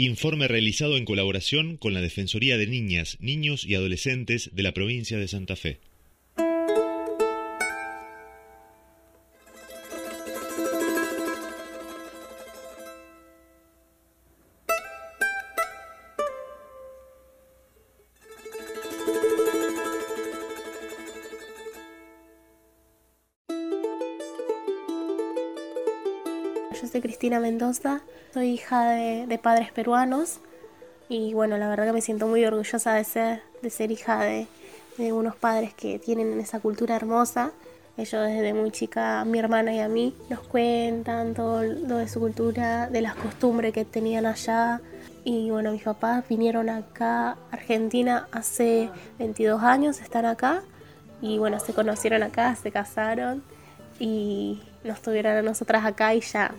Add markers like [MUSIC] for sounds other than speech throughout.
Informe realizado en colaboración con la Defensoría de Niñas, Niños y Adolescentes de la provincia de Santa Fe. Yo soy Cristina Mendoza, soy hija de, padres peruanos y bueno, la verdad que me siento muy orgullosa de ser, de ser hija de, unos padres que tienen esa cultura hermosa. Ellos desde muy chica, mi hermana y a mí, nos cuentan todo lo de su cultura, de las costumbres que tenían allá. Y bueno, mis papás vinieron acá Argentina hace 22 años, están acá. Y bueno, se conocieron acá, se casaron y nos tuvieron a nosotras acá y ya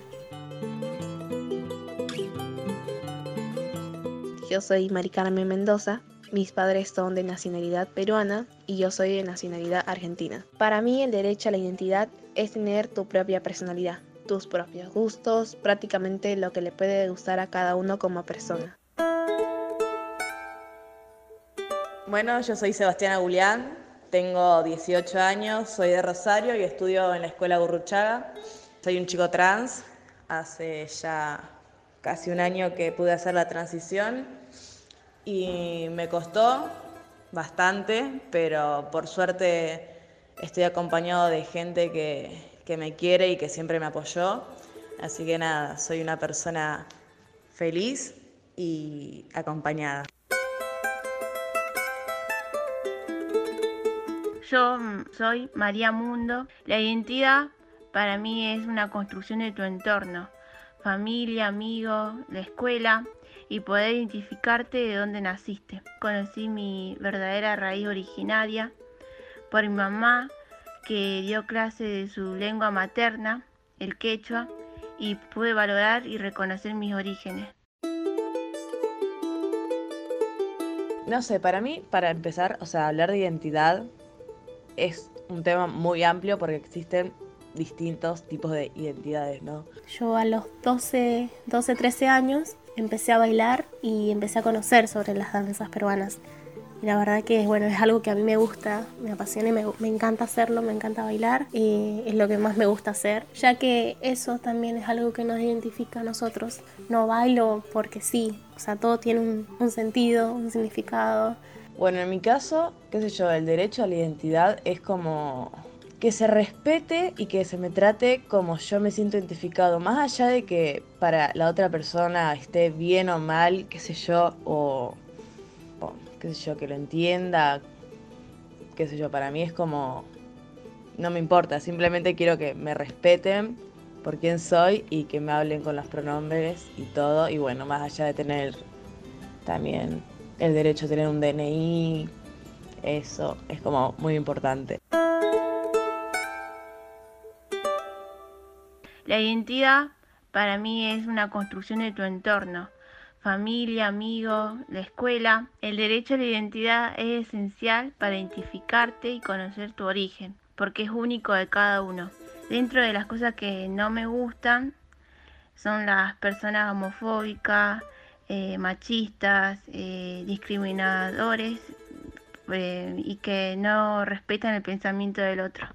Yo soy Mari Carmen Mendoza, mis padres son de nacionalidad peruana y yo soy de nacionalidad argentina. Para mí el derecho a la identidad es tener tu propia personalidad, tus propios gustos, prácticamente lo que le puede gustar a cada uno como persona. Bueno, yo soy Sebastián Julián, tengo 18 años, soy de Rosario y estudio en la Escuela Gurruchaga. Soy un chico trans, hace ya casi un año que pude hacer la transición y me costó bastante, pero por suerte estoy acompañado de gente que, que me quiere y que siempre me apoyó. Así que nada, soy una persona feliz y acompañada. Yo soy María Mundo. La identidad para mí es una construcción de tu entorno, familia, amigos, la escuela, y poder identificarte de dónde naciste. Conocí mi verdadera raíz originaria por mi mamá, que dio clase de su lengua materna, el quechua, y pude valorar y reconocer mis orígenes. No sé, para mí, para empezar, o sea, hablar de identidad es un tema muy amplio porque existen distintos tipos de identidades, ¿no? Yo a los 12, 12, 13 años empecé a bailar y empecé a conocer sobre las danzas peruanas. Y la verdad que bueno, es algo que a mí me gusta, me apasiona y me, encanta hacerlo, me encanta bailar. Y es lo que más me gusta hacer, ya que eso también es algo que nos identifica a nosotros. No bailo porque sí, o sea, todo tiene un, un sentido, un significado. Bueno, en mi caso, qué sé yo, el derecho a la identidad es como que se respete y que se me trate como yo me siento identificado, más allá de que para la otra persona esté bien o mal, qué sé yo, o, qué sé yo, que lo entienda, qué sé yo, para mí es como, no me importa, simplemente quiero que me respeten por quién soy y que me hablen con los pronombres y todo, y bueno, más allá de tener también el derecho a tener un DNI, eso es como muy importante. La identidad para mí es una construcción de tu entorno, familia, amigos, la escuela. El derecho a la identidad es esencial para identificarte y conocer tu origen, porque es único de cada uno. Dentro de las cosas que no me gustan son las personas homofóbicas, eh, machistas, eh, discriminadores eh, y que no respetan el pensamiento del otro.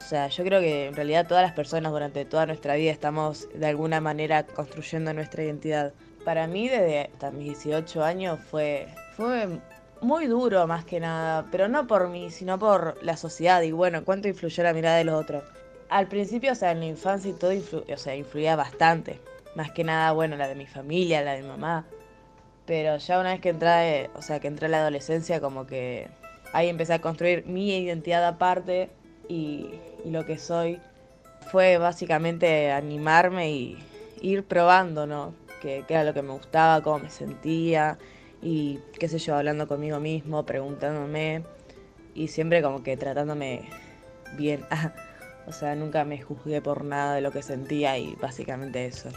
O sea, yo creo que en realidad todas las personas durante toda nuestra vida estamos de alguna manera construyendo nuestra identidad. Para mí desde hasta mis 18 años fue, fue muy duro más que nada, pero no por mí, sino por la sociedad y bueno, cuánto influyó la mirada de los otros. Al principio, o sea, en la infancia y todo, o sea, influía bastante. Más que nada, bueno, la de mi familia, la de mi mamá. Pero ya una vez que entré, o sea, que entré a la adolescencia, como que ahí empecé a construir mi identidad aparte y, lo que soy fue básicamente animarme y ir probando, ¿no? Qué, era lo que me gustaba, cómo me sentía y qué sé yo, hablando conmigo mismo, preguntándome y siempre como que tratándome bien. [LAUGHS] o sea, nunca me juzgué por nada de lo que sentía y básicamente eso.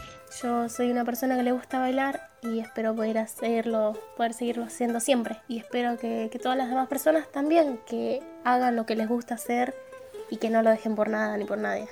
Yo soy una persona que le gusta bailar y espero poder hacerlo, poder seguirlo haciendo siempre. Y espero que, que todas las demás personas también, que hagan lo que les gusta hacer y que no lo dejen por nada ni por nadie.